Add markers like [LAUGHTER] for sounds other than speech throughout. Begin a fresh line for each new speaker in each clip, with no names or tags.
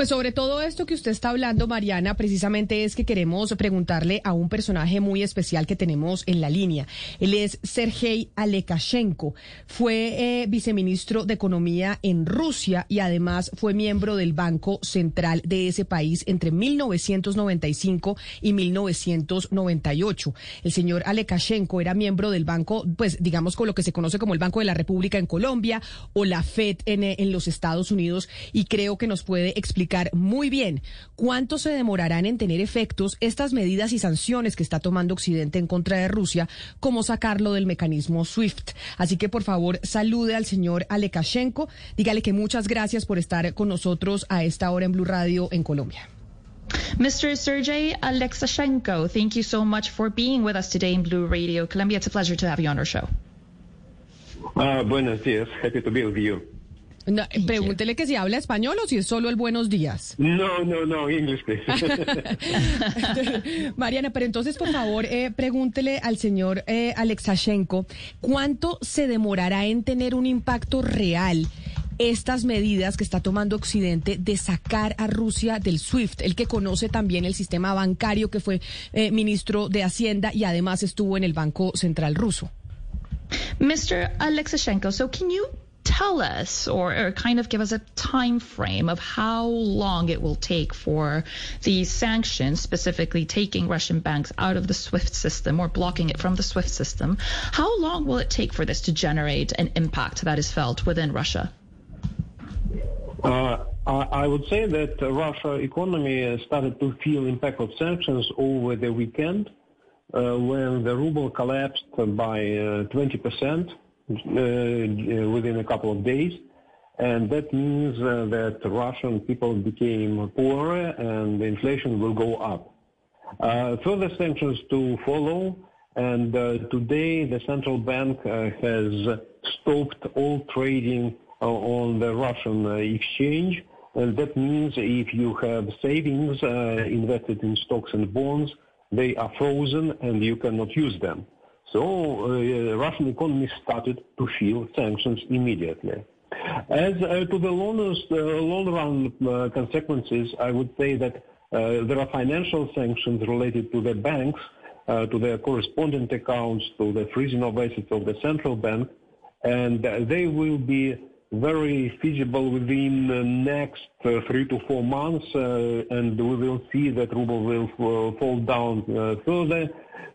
Pues sobre todo esto que usted está hablando, Mariana, precisamente es que queremos preguntarle a un personaje muy especial que tenemos en la línea. Él es Sergei Alekashenko. Fue eh, viceministro de Economía en Rusia y además fue miembro del Banco Central de ese país entre 1995 y 1998. El señor Alekashenko era miembro del banco, pues digamos con lo que se conoce como el Banco de la República en Colombia o la FED en, en los Estados Unidos y creo que nos puede explicar muy bien cuánto se demorarán en tener efectos estas medidas y sanciones que está tomando Occidente en contra de Rusia, como sacarlo del mecanismo SWIFT. Así que por favor salude al señor Alekashenko, dígale que muchas gracias por estar con nosotros a esta hora en Blue Radio en Colombia.
Mr. Sergey Alexashenko, thank you so much for being with us today in Blue Radio Colombia. It's a pleasure to have you on our show.
Uh, buenos días. Happy to be with you.
No, pregúntele que si habla español o si es solo el buenos días.
No, no, no, please. [LAUGHS]
Mariana, pero entonces, por favor, eh, pregúntele al señor eh, Alexashenko, ¿cuánto se demorará en tener un impacto real estas medidas que está tomando Occidente de sacar a Rusia del SWIFT, el que conoce también el sistema bancario, que fue eh, ministro de Hacienda y además estuvo en el Banco Central ruso?
Mr. Alexashenko, so can you tell us or, or, kind of give us a time frame of how long it will take for these sanctions, specifically taking Russian banks out of the SWIFT system or blocking it from the SWIFT system, how long will it take for this to generate an impact that is felt within Russia?
Uh, I would say that Russia economy started to feel impact of sanctions over the weekend uh, when the ruble collapsed by uh, 20 percent Uh, within a couple of days. And that means uh, that Russian people became poorer and the inflation will go up. Uh, further sanctions to follow. And uh, today the central bank uh, has stopped all trading on the Russian exchange. And that means if you have savings invested in stocks and bonds, they are frozen and you cannot use them. So uh, Russian economy started to feel sanctions immediately. As uh, to the long, uh, long run consequences, I would say that there are financial sanctions related to the banks, to their correspondent accounts, to the freezing of assets of the central bank, and they will be very feasible within the next uh, three to four months, uh, and we will see that ruble will uh, fall down further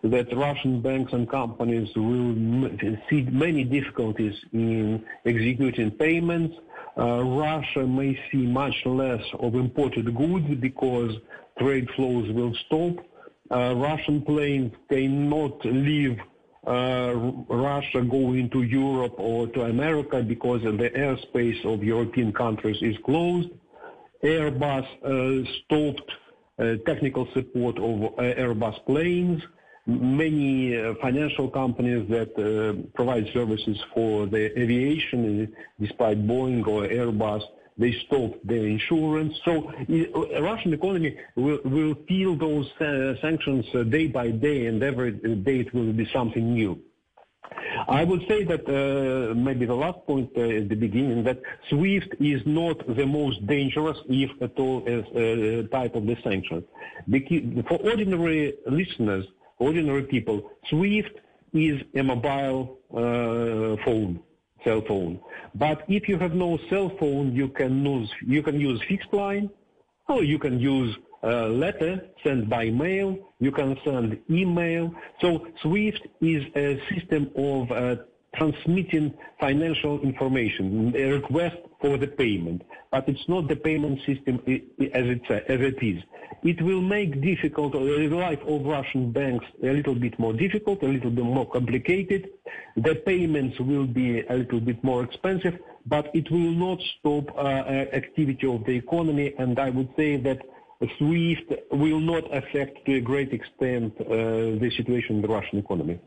that Russian banks and companies will see many difficulties in executing payments. Russia may see much less of imported goods because trade flows will stop. Russian planes cannot leave Russia go into Europe or to America because the airspace of European countries is closed. Airbus uh, stopped uh, technical support of uh, Airbus planes many uh, financial companies that uh, provide services for the aviation, despite Boeing or Airbus, they stopped their insurance. So uh, Russian economy will, will feel those uh, sanctions uh, day by day, and every day it will be something new. I would say that uh, maybe the last point uh, at the beginning that SWIFT is not the most dangerous, if at all, as uh, type of the sanctions. For ordinary listeners, ordinary people. SWIFT is a mobile uh, phone, cell phone. But if you have no cell phone, you can use you can use fixed line, or you can use a letter sent by mail. You can send email. So SWIFT is a system of uh, transmitting financial information, a request for the payment, but it's not the payment system as it, as it is. It will make difficult the life of Russian banks a little bit more difficult, a little bit more complicated. The payments will be a little bit more expensive, but it will not stop uh, activity of the economy. And I would say that SWIFT will not affect to a great extent uh, the situation in the Russian economy.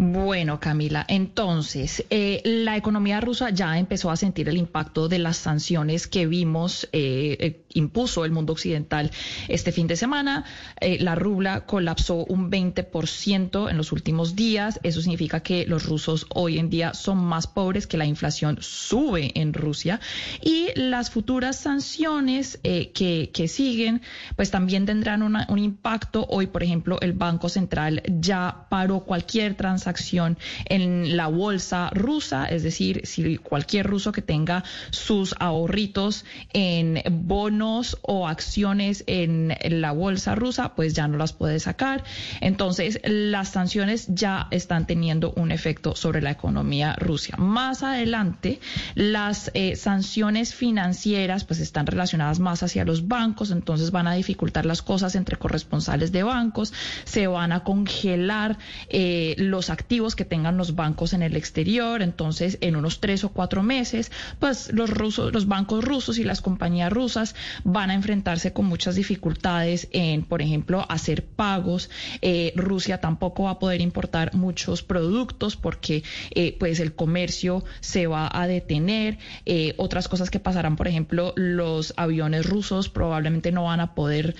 Bueno, Camila, entonces, eh, la economía rusa ya empezó a sentir el impacto de las sanciones que vimos, eh, eh, impuso el mundo occidental este fin de semana. la rubla colapsó un 20% en los últimos días. Eso significa que los rusos hoy en día son más pobres, que la inflación sube en Rusia. Y las futuras sanciones que, que, siguen, pues también tendrán un impacto. Hoy, por ejemplo, el Banco Central ya paró cualquier transacción acción en la bolsa rusa, es decir, si cualquier ruso que tenga sus ahorritos en bonos o acciones en la bolsa rusa, pues ya no las puede sacar. Entonces, las sanciones ya están teniendo un efecto sobre la economía rusa. Más adelante, las eh, sanciones financieras pues están relacionadas más hacia los bancos, entonces van a dificultar las cosas entre corresponsales de bancos, se van a congelar eh, los activos que tengan los bancos en el exterior. Entonces, en unos tres o cuatro meses, pues los rusos, los bancos rusos y las compañías rusas van a enfrentarse con muchas dificultades en, por ejemplo, hacer pagos. Eh, Rusia tampoco va a poder importar muchos productos porque, eh, pues, el comercio se va a detener. Eh, otras cosas que pasarán, por ejemplo, los aviones rusos probablemente no van a poder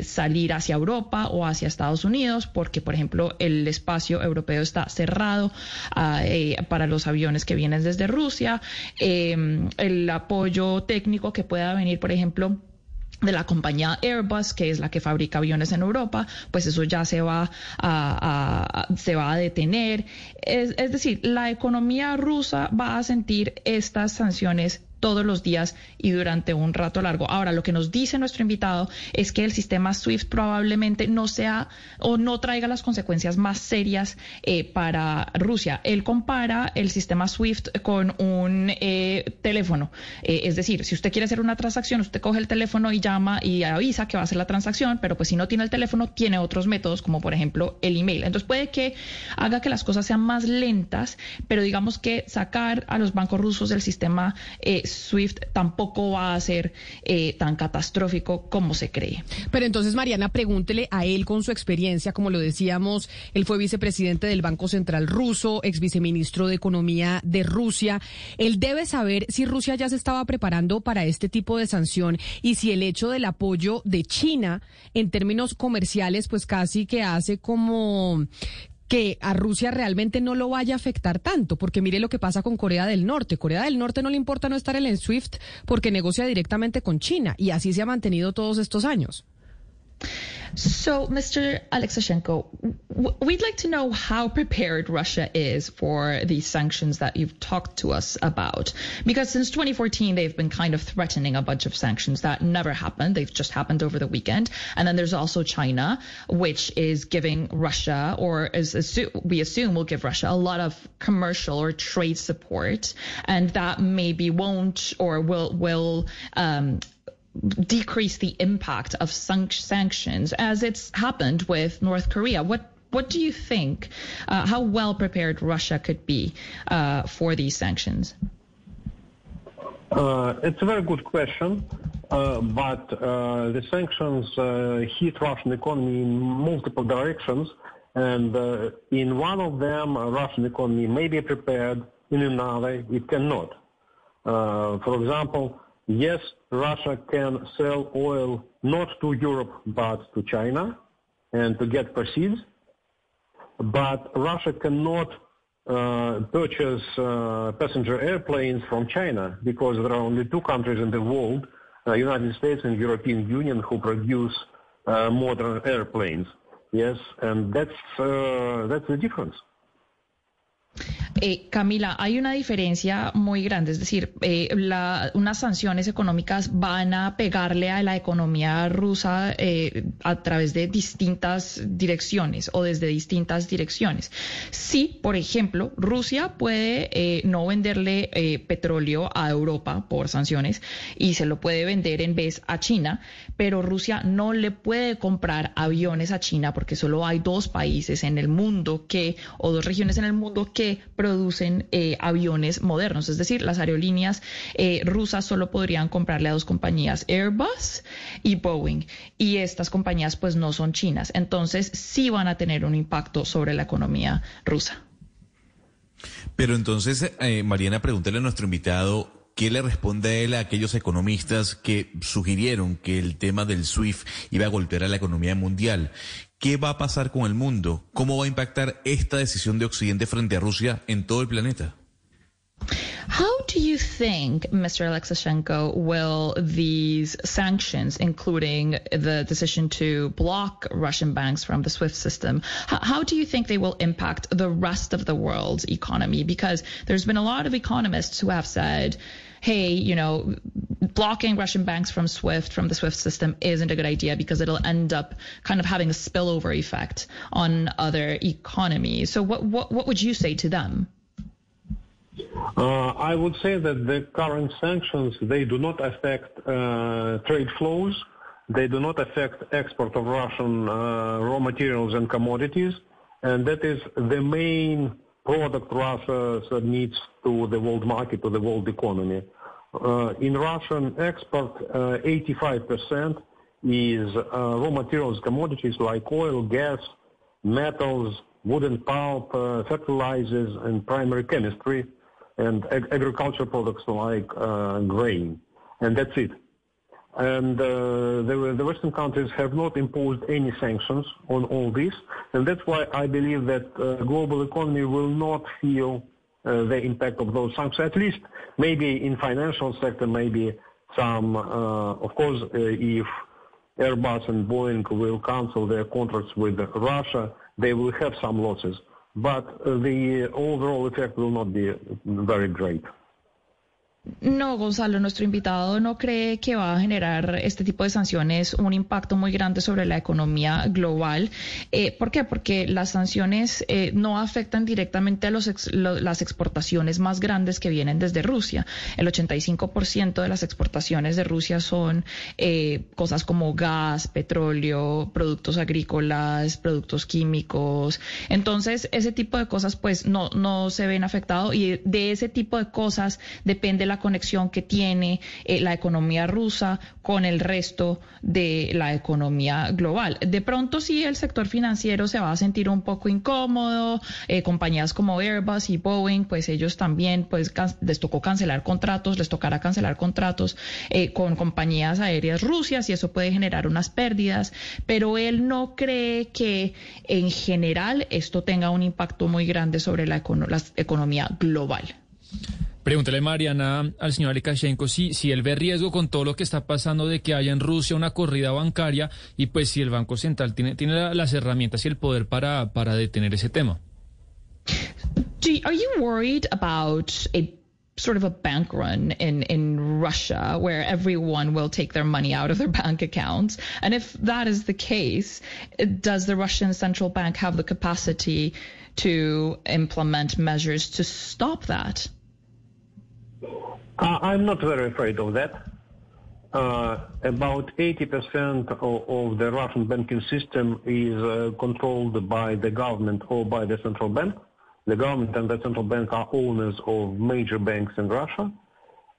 salir hacia Europa o hacia Estados Unidos porque, por ejemplo, el espacio europeo está cerrado ah, eh, para los aviones que vienen desde Rusia, em, el apoyo técnico que pueda venir, por ejemplo, de la compañía Airbus, que es la que fabrica aviones en Europa, pues eso ya se va a, se va a detener. Es, es, decir, la economía rusa va a sentir estas sanciones todos los días y durante un rato largo. Ahora, lo que nos dice nuestro invitado es que el sistema SWIFT probablemente no sea o no traiga las consecuencias más serias eh, para Rusia. Él compara el sistema SWIFT con un eh, teléfono. Eh, es decir, si usted quiere hacer una transacción, usted coge el teléfono y llama y avisa que va a hacer la transacción, pero pues si no tiene el teléfono, tiene otros métodos, como por ejemplo el email. Entonces puede que haga que las cosas sean más lentas, pero digamos que sacar a los bancos rusos del sistema SWIFT tampoco va a ser eh, tan catastrófico como se cree.
Pero entonces, Mariana, pregúntele a él con su experiencia, como lo decíamos, él fue vicepresidente del Banco Central ruso, ex viceministro de Economía de Rusia. Él debe saber si Rusia ya se estaba preparando para este tipo de sanción y si el hecho del apoyo de China en términos comerciales, pues casi que hace como que a Rusia realmente no lo vaya a afectar tanto, porque mire lo que pasa con Corea del Norte. Corea del Norte no le importa no estar en el SWIFT porque negocia directamente con China y así se ha mantenido todos estos años.
So, Mr. Alexashenko, we'd like to know how prepared Russia is for these sanctions that you've talked to us about. Because since 2014, they've been kind of threatening a bunch of sanctions that never happened. They've just happened over the weekend. And then there's also China, which is giving Russia, or is we assume will give Russia a lot of commercial or trade support. And that maybe won't or will, will, um, decrease the impact of sanctions as it's happened with North Korea. What what do you think? Uh, how well prepared Russia could be uh, for these sanctions?
Uh, it's a very good question, uh, but uh, the sanctions uh, hit Russian economy in multiple directions, and in one of them, Russian economy may be prepared. In another, it cannot. for example, yes, Russia can sell oil not to Europe but to China and to get proceeds, but Russia cannot uh, purchase uh, passenger airplanes from China because there are only two countries in the world, uh, United States and European Union, who produce uh, modern airplanes. Yes, and that's uh, that's the difference.
Eh, Camila, hay una diferencia muy grande, es decir, eh, unas sanciones económicas van a pegarle a la economía rusa eh, a través de distintas direcciones o desde distintas direcciones. Sí, por ejemplo, Rusia puede no venderle petróleo a Europa por sanciones y se lo puede vender en vez a China, pero Rusia no le puede comprar aviones a China porque solo hay dos países en el mundo que, o dos regiones en el mundo que producen eh, aviones modernos. Es decir, las aerolíneas eh, rusas solo podrían comprarle a dos compañías, Airbus y Boeing. Y estas compañías pues no son chinas. Entonces sí van a tener un impacto sobre la economía rusa.
Pero entonces, eh, Mariana, pregúntale a nuestro invitado ¿Qué le responde él a aquellos economistas que sugirieron que el tema del SWIFT iba a golpear a la economía mundial? ¿Qué va a pasar con el mundo? ¿Cómo va a impactar esta decisión de Occidente frente a Rusia en todo el planeta?
How do you think, Mr. Alexashenko, will these sanctions, including the decision to block Russian banks from the SWIFT system, how, how, do you think they will impact the rest of the world's economy? Because there's been a lot of economists who have said, hey, you know, blocking Russian banks from SWIFT, from the SWIFT system, isn't a good idea because it'll end up kind of having a spillover effect on other economies. So, what, what, what would you say to them?
Uh, I would say that the current sanctions, they do not affect uh, trade flows. They do not affect export of Russian uh, raw materials and commodities. And that is the main product Russia needs to the world market, to the world economy. Uh, in Russian export, uh, 85% is uh, raw materials, commodities like oil, gas, metals, wooden pulp, uh, fertilizers, and primary chemistry, and ag- agriculture products like uh, grain. And that's it and uh, the, the, Western countries have not imposed any sanctions on all this, and that's why I believe that uh, global economy will not feel uh, the impact of those sanctions. At least, maybe in financial sector, maybe some. Uh, of course, uh, if Airbus and Boeing will cancel their contracts with Russia, they will have some losses, but uh, the overall effect will not be very great.
No, Gonzalo, nuestro invitado no cree que va a generar este tipo de sanciones un impacto muy grande sobre la economía global. Eh, ¿Por qué? Porque las sanciones eh, no afectan directamente a los las exportaciones más grandes que vienen desde Rusia. El 85% de las exportaciones de Rusia son eh, cosas como gas, petróleo, productos agrícolas, productos químicos. Entonces, ese tipo de cosas pues no, no se ven afectados y de ese tipo de cosas depende la conexión que tiene eh, la economía rusa con el resto de la economía global. De pronto sí el sector financiero se va a sentir un poco incómodo, eh, compañías como Airbus y Boeing, pues ellos también pues les tocó cancelar contratos, les tocará cancelar contratos eh, con compañías aéreas rusias y eso puede generar unas pérdidas, pero él no cree que en general esto tenga un impacto muy grande sobre la, la economía global.
Pregúntele, Mariana, al señor Alikashenko si, si él ve riesgo con todo lo que está pasando de que haya en Rusia una corrida bancaria y pues si el Banco Central tiene, tiene las herramientas y el poder para, para detener ese tema.
are you worried about a sort of a bank run in, in Russia where everyone will take their money out of their bank accounts? And if that is the case, does the Russian central bank have the capacity to implement measures to stop that?
Uh, I'm not very afraid of that. Uh, about 80% of, of, the Russian banking system is uh, controlled by the government or by the central bank. The government and the central bank are owners of major banks in Russia.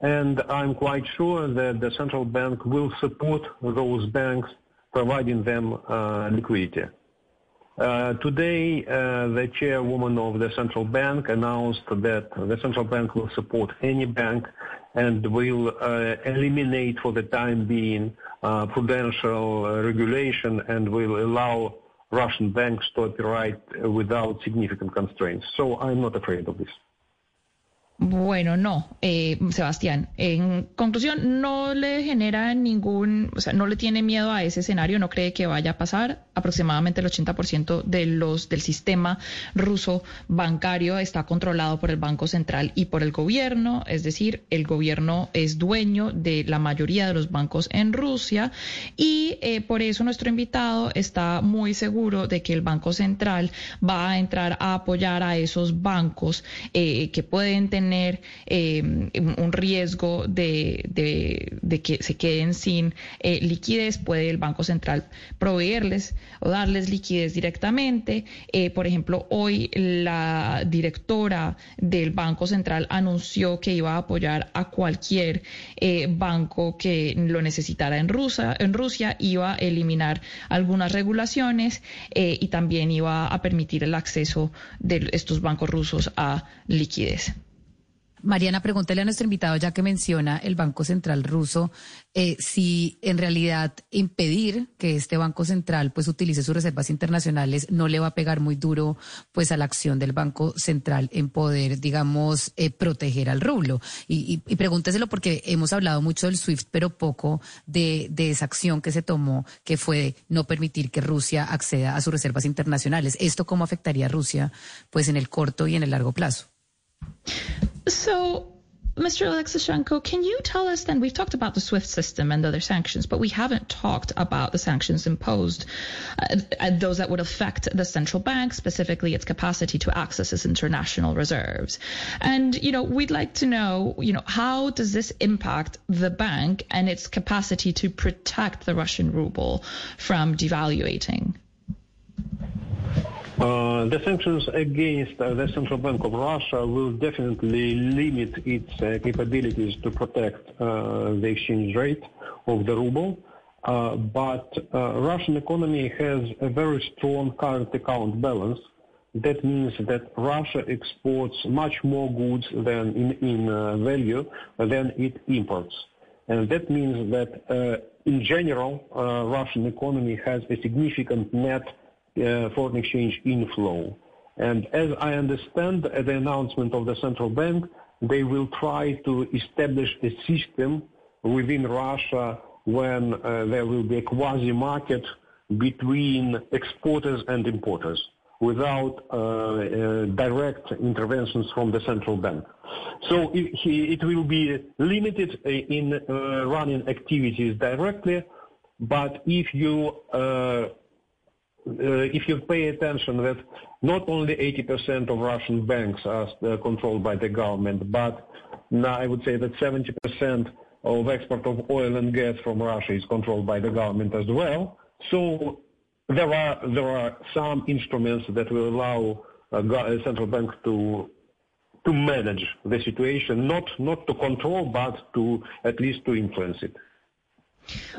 And I'm quite sure that the central bank will support those banks, providing them uh, liquidity. Uh, today, uh, the chairwoman of the central bank announced that the central bank will support any bank and will uh, eliminate for the time being uh, prudential uh, regulation and will allow Russian banks to operate without significant constraints. So I'm not afraid of this.
Bueno, no, eh, Sebastián. En conclusión, no le genera ningún, o sea, no le tiene miedo a ese escenario, no cree que vaya a pasar. Aproximadamente el 80% de los del sistema ruso bancario está controlado por el Banco Central y por el gobierno, es decir, el gobierno es dueño de la mayoría de los bancos en Rusia y eh, por eso nuestro invitado está muy seguro de que el Banco Central va a entrar a apoyar a esos bancos eh, que pueden tener tener eh, un riesgo de, que se queden sin eh, liquidez, puede el Banco Central proveerles o darles liquidez directamente. Eh, por ejemplo, hoy la directora del Banco Central anunció que iba a apoyar a cualquier banco que lo necesitara en Rusia, en Rusia, iba a eliminar algunas regulaciones y también iba a permitir el acceso de estos bancos rusos a liquidez.
Mariana, pregúntale a nuestro invitado, ya que menciona el Banco Central ruso, eh, si en realidad impedir que este Banco Central pues utilice sus reservas internacionales no le va a pegar muy duro pues a la acción del Banco Central en poder, digamos, eh, proteger al rublo. Y, y, pregúnteselo porque hemos hablado mucho del SWIFT, pero poco de, de esa acción que se tomó, que fue no permitir que Rusia acceda a sus reservas internacionales. ¿Esto cómo afectaría a Rusia pues en el corto y en el largo plazo?
So, Mr. Alexishenko, can you tell us then? We've talked about the SWIFT system and other sanctions, but we haven't talked about the sanctions imposed, uh, uh, those that would affect the central bank, specifically its capacity to access its international reserves. And, you know, we'd like to know, you know, how does this impact the bank and its capacity to protect the Russian ruble from devaluating?
Uh, the sanctions against uh, the Central Bank of Russia will definitely limit its uh, capabilities to protect uh, the exchange rate of the ruble. Uh, but Russian economy has a very strong current account balance. That means that Russia exports much more goods than in, in value than it imports. And that means that in general, Russian economy has a significant net foreign exchange inflow. And as I understand the announcement of the central bank, they will try to establish a system within Russia when uh, there will be a quasi-market between exporters and importers without uh, uh, direct interventions from the central bank. So it, it will be limited in uh, running activities directly, but if you uh, uh, if you pay attention that not only 80% of Russian banks are uh, controlled by the government, but now I would say that 70% of export of oil and gas from Russia is controlled by the government as well. So there are there are some instruments that will allow a uh, central bank to to manage the situation, not not to control, but to at least to influence it.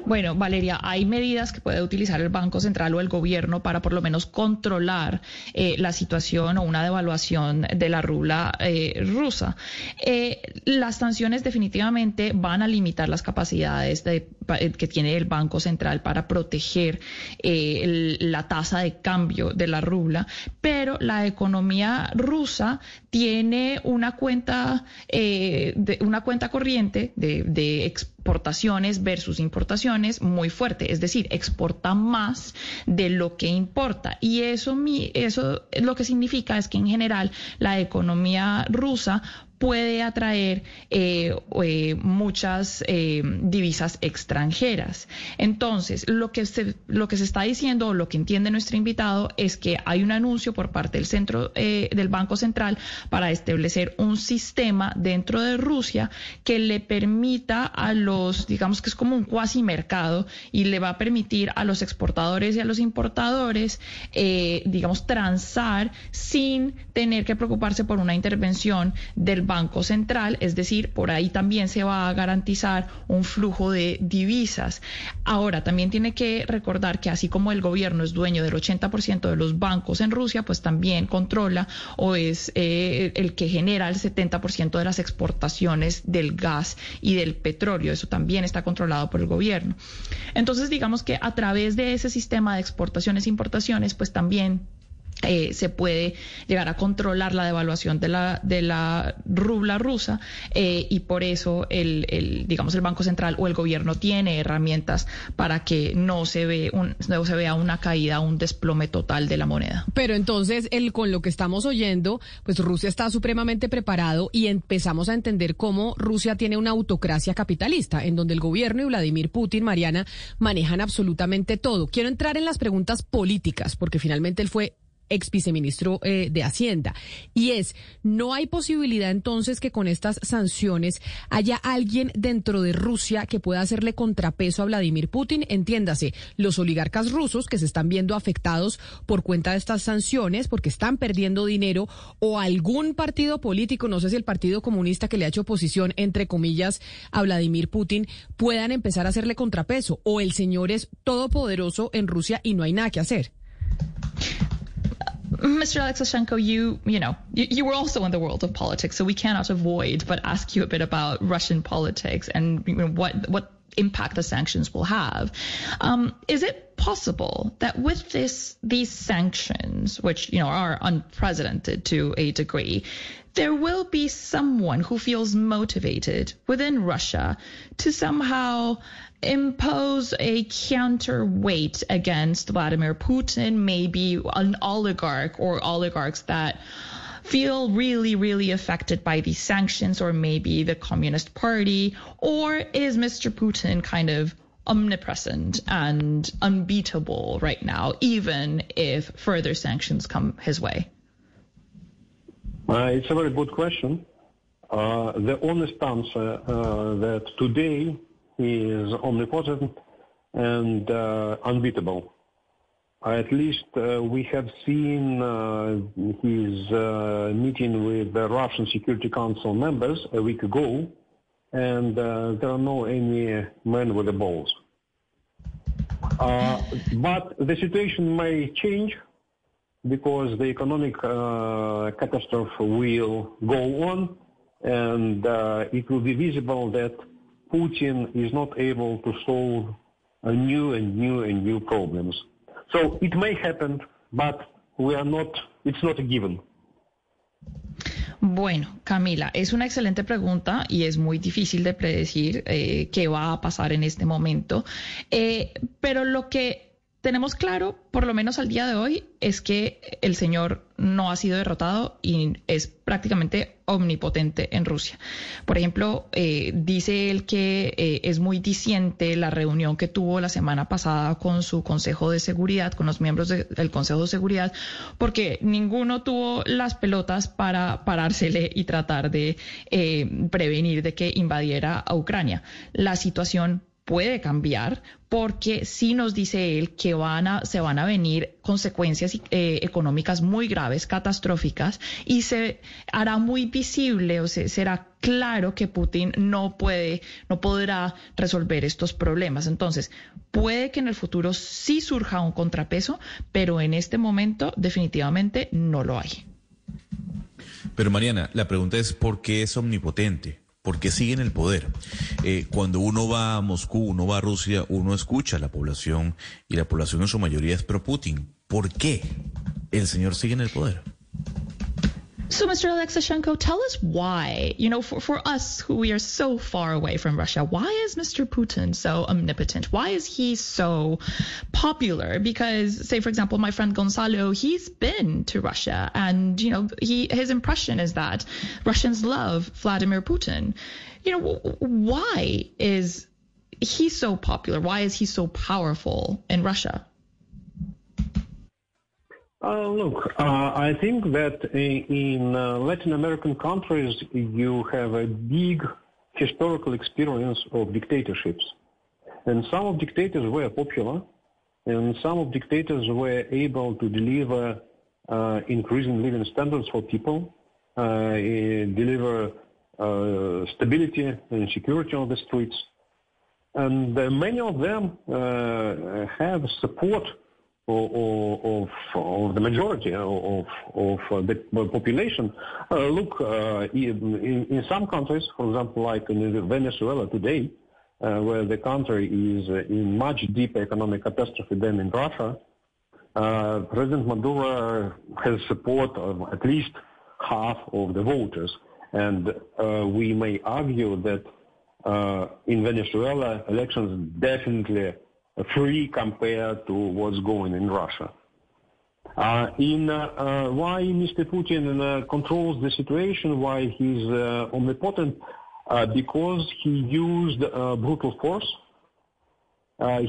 Bueno, Valeria, hay medidas que puede utilizar el Banco Central o el gobierno para por lo menos controlar eh, la situación o una devaluación de la rubla eh, rusa. Eh, las sanciones definitivamente van a limitar las capacidades que tiene el Banco Central para proteger la tasa de cambio de la rubla, pero la economía rusa tiene una cuenta, de, una cuenta corriente de, de exportaciones versus importaciones muy fuerte, es decir, exporta más de lo que importa. Y eso, eso lo que significa es que en general la economía rusa puede atraer eh, eh, muchas eh, divisas extranjeras. Entonces, lo que, se, lo que se está diciendo o lo que entiende nuestro invitado es que hay un anuncio por parte del centro del Banco Central para establecer un sistema dentro de Rusia que le permita a los, digamos que es como un cuasi mercado y le va a permitir a los exportadores y a los importadores, digamos, transar sin tener que preocuparse por una intervención del Banco Central, es decir, por ahí también se va a garantizar un flujo de divisas. Ahora, también tiene que recordar que así como el gobierno es dueño del 80% de los bancos en Rusia, pues también controla o es eh, el que genera el 70% de las exportaciones del gas y del petróleo. Eso también está controlado por el gobierno. Entonces, digamos que a través de ese sistema de exportaciones e importaciones, pues también eh, se puede llegar a controlar la devaluación de la, de la rubla rusa eh, y por eso el, el, digamos, el Banco Central o el gobierno tiene herramientas para que no se, ve no se vea una caída, un desplome total de la moneda.
Pero entonces, el, con lo que estamos oyendo, pues Rusia está supremamente preparado y empezamos a entender cómo Rusia tiene una autocracia capitalista, en donde el gobierno y Vladimir Putin, Mariana, manejan absolutamente todo. Quiero entrar en las preguntas políticas, porque finalmente él fue ex viceministro eh, de Hacienda. Y es, ¿no hay posibilidad entonces que con estas sanciones haya alguien dentro de Rusia que pueda hacerle contrapeso a Vladimir Putin? Entiéndase, los oligarcas rusos que se están viendo afectados por cuenta de estas sanciones porque están perdiendo dinero o algún partido político, no sé si el Partido Comunista que le ha hecho oposición, entre comillas, a Vladimir Putin, puedan empezar a hacerle contrapeso o el señor es todopoderoso en Rusia y no hay nada que hacer. Mm-hmm.
Mr. Alexashenko, you you know you, you, were also in the world of politics, so we cannot avoid but ask you a bit about Russian politics and you know, what what impact the sanctions will have. Um, is it possible that with this these sanctions, which you know are unprecedented to a degree, there will be someone who feels motivated within Russia to somehow impose a counterweight against Vladimir Putin, maybe an oligarch or oligarchs that feel really, really affected by these sanctions, or maybe the Communist Party, or is Mr. Putin kind of omnipresent and unbeatable right now, even if further sanctions come his way?
Uh, it's a very good question. Uh, the honest answer uh, that today is omnipotent and uh, unbeatable. At least uh, we have seen uh, his uh, meeting with the Russian Security Council members a week ago, and uh, there are no any men with the balls. Uh, but the situation may change because the economic uh, catastrophe will go on, and it will be visible that Putin is not able to solve new and new and new problems. So it may happen, but we are not, it's not a given.
Bueno, Camila, es una excelente pregunta y es muy difícil de predecir eh, qué va a pasar en este momento. Eh, pero lo que tenemos claro, por lo menos al día de hoy, es que el señor no ha sido derrotado y es prácticamente omnipotente en Rusia. Por ejemplo, eh, dice él que eh, es muy diciente la reunión que tuvo la semana pasada con su Consejo de Seguridad, con los miembros del Consejo de Seguridad, porque ninguno tuvo las pelotas para parársele y tratar de eh, prevenir de que invadiera a Ucrania. La situación puede cambiar porque sí nos dice él que van a, se van a venir consecuencias eh, económicas muy graves, catastróficas, y se hará muy visible o se, será claro que Putin no puede, no podrá resolver estos problemas. Entonces, puede que en el futuro sí surja un contrapeso, pero en este momento definitivamente no lo hay.
Pero Mariana, la pregunta es ¿por qué es omnipotente? Porque sigue en el poder. Eh, cuando uno va a Moscú, uno va a Rusia, uno escucha a la población y la población en su mayoría es pro Putin. ¿Por qué el señor sigue en el poder?
So, Mr. Alexashenko, tell us why, you know, for, for us who we are so far away from Russia, why is Mr. Putin so omnipotent? Why is he so popular? Because, say, for example, my friend Gonzalo, he's been to Russia and, you know, he, his impression is that Russians love Vladimir Putin. You know, why is he so popular? Why is he so powerful in Russia?
Uh, look, uh, I think that in, uh, Latin American countries you have a big historical experience of dictatorships. And some of dictators were popular, and some of dictators were able to deliver uh, increasing living standards for people, uh, eh, deliver uh, stability and security on the streets. And many of them have support of, of, the majority of, of the population. Uh, look, uh, in, in, some countries, for example, like in Venezuela today, uh, where the country is in much deeper economic catastrophe than in Russia, uh, President Maduro has support of at least half of the voters. And uh, we may argue that uh, in Venezuela, elections definitely free compared to what's going in Russia. Uh, in uh, uh, why Mr. Putin uh, controls the situation, why he's uh, omnipotent, uh, because he used brutal force.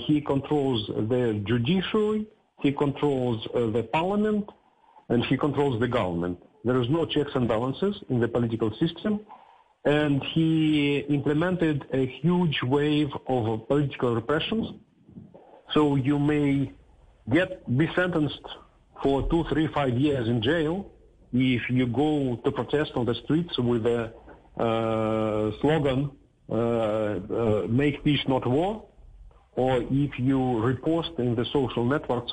he controls the judiciary, he controls the parliament, and he controls the government. There is no checks and balances in the political system, and he implemented a huge wave of political repressions. So you may get be sentenced for two, three, five years in jail if you go to protest on the streets with a uh, slogan uh, uh, "Make peace, not war," or if you repost in the social networks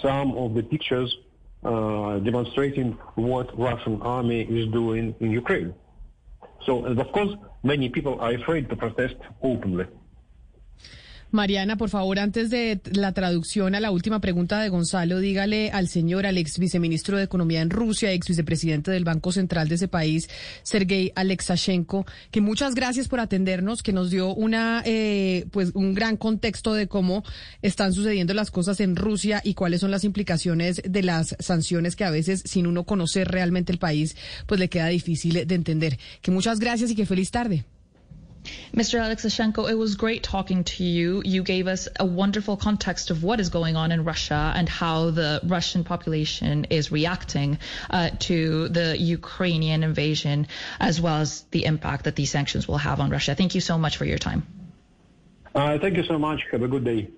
some of the pictures uh, demonstrating what Russian army is doing in Ukraine. So, and of course, many people are afraid to protest openly.
Mariana, por favor, antes de la traducción a la última pregunta de Gonzalo, dígale al señor, al ex viceministro de Economía en Rusia, ex vicepresidente del Banco Central de ese país, Sergei Alexashenko, que muchas gracias por atendernos, que nos dio una, eh, pues, un gran contexto de cómo están sucediendo las cosas en Rusia y cuáles son las implicaciones de las sanciones que a veces, sin uno conocer realmente el país, pues le queda difícil de entender. Que muchas gracias y que feliz tarde.
Mr. Alexashenko, it was great talking to you. You gave us a wonderful context of what is going on in Russia and how the Russian population is reacting uh, to the Ukrainian invasion, as well as the impact that these sanctions will have on Russia. Thank you so much for your time.
Uh, thank you so much. Have a good day.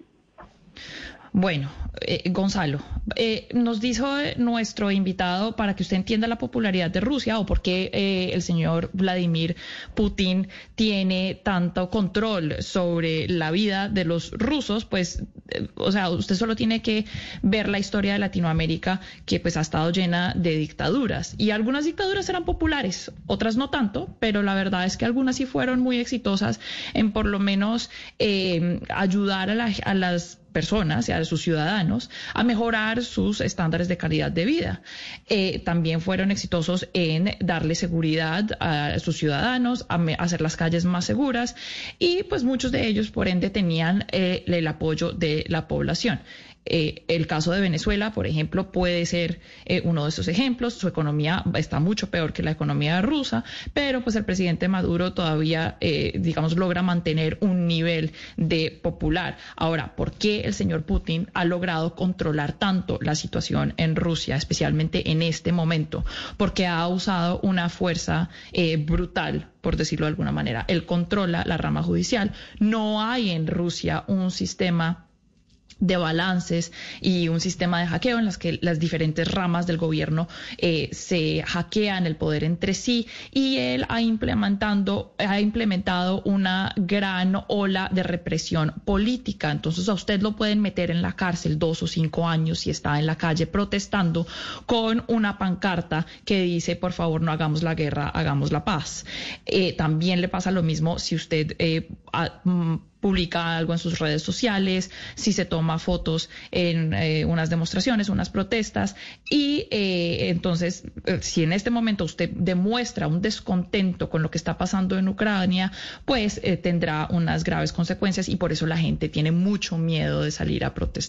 Bueno, eh, Gonzalo, eh, nos dijo nuestro invitado para que usted entienda la popularidad de Rusia o por qué eh, el señor Vladimir Putin tiene tanto control sobre la vida de los rusos, pues, eh, o sea, usted solo tiene que ver la historia de Latinoamérica que pues ha estado llena de dictaduras. Y algunas dictaduras eran populares, otras no tanto, pero la verdad es que algunas sí fueron muy exitosas en por lo menos eh, ayudar a las personas y a sus ciudadanos a mejorar sus estándares de calidad de vida. Eh, también fueron exitosos en darle seguridad a sus ciudadanos, a hacer las calles más seguras y pues muchos de ellos por ende tenían eh, el apoyo de la población. Eh, el caso de Venezuela, por ejemplo, puede ser eh, uno de esos ejemplos. Su economía está mucho peor que la economía rusa, pero pues el presidente Maduro todavía, eh, digamos, logra mantener un nivel de popular. Ahora, ¿por qué el señor Putin ha logrado controlar tanto la situación en Rusia, especialmente en este momento? Porque ha usado una fuerza brutal por decirlo de alguna manera. Él controla la rama judicial. No hay en Rusia un sistema de balances y un sistema de hackeo en las que las diferentes ramas del gobierno eh, se hackean el poder entre sí y él ha implementando ha implementado una gran ola de represión política. Entonces a usted lo pueden meter en la cárcel dos o cinco años si está en la calle protestando con una pancarta que dice por favor no hagamos la guerra hagamos la paz eh, también le pasa lo mismo si usted eh, a, publica algo en sus redes sociales, si se toma fotos en eh, unas demostraciones, unas protestas. Y eh, entonces, eh, si en este momento usted demuestra un descontento con lo que está pasando en Ucrania, pues tendrá unas graves consecuencias y por eso la gente tiene mucho miedo de salir a protestar.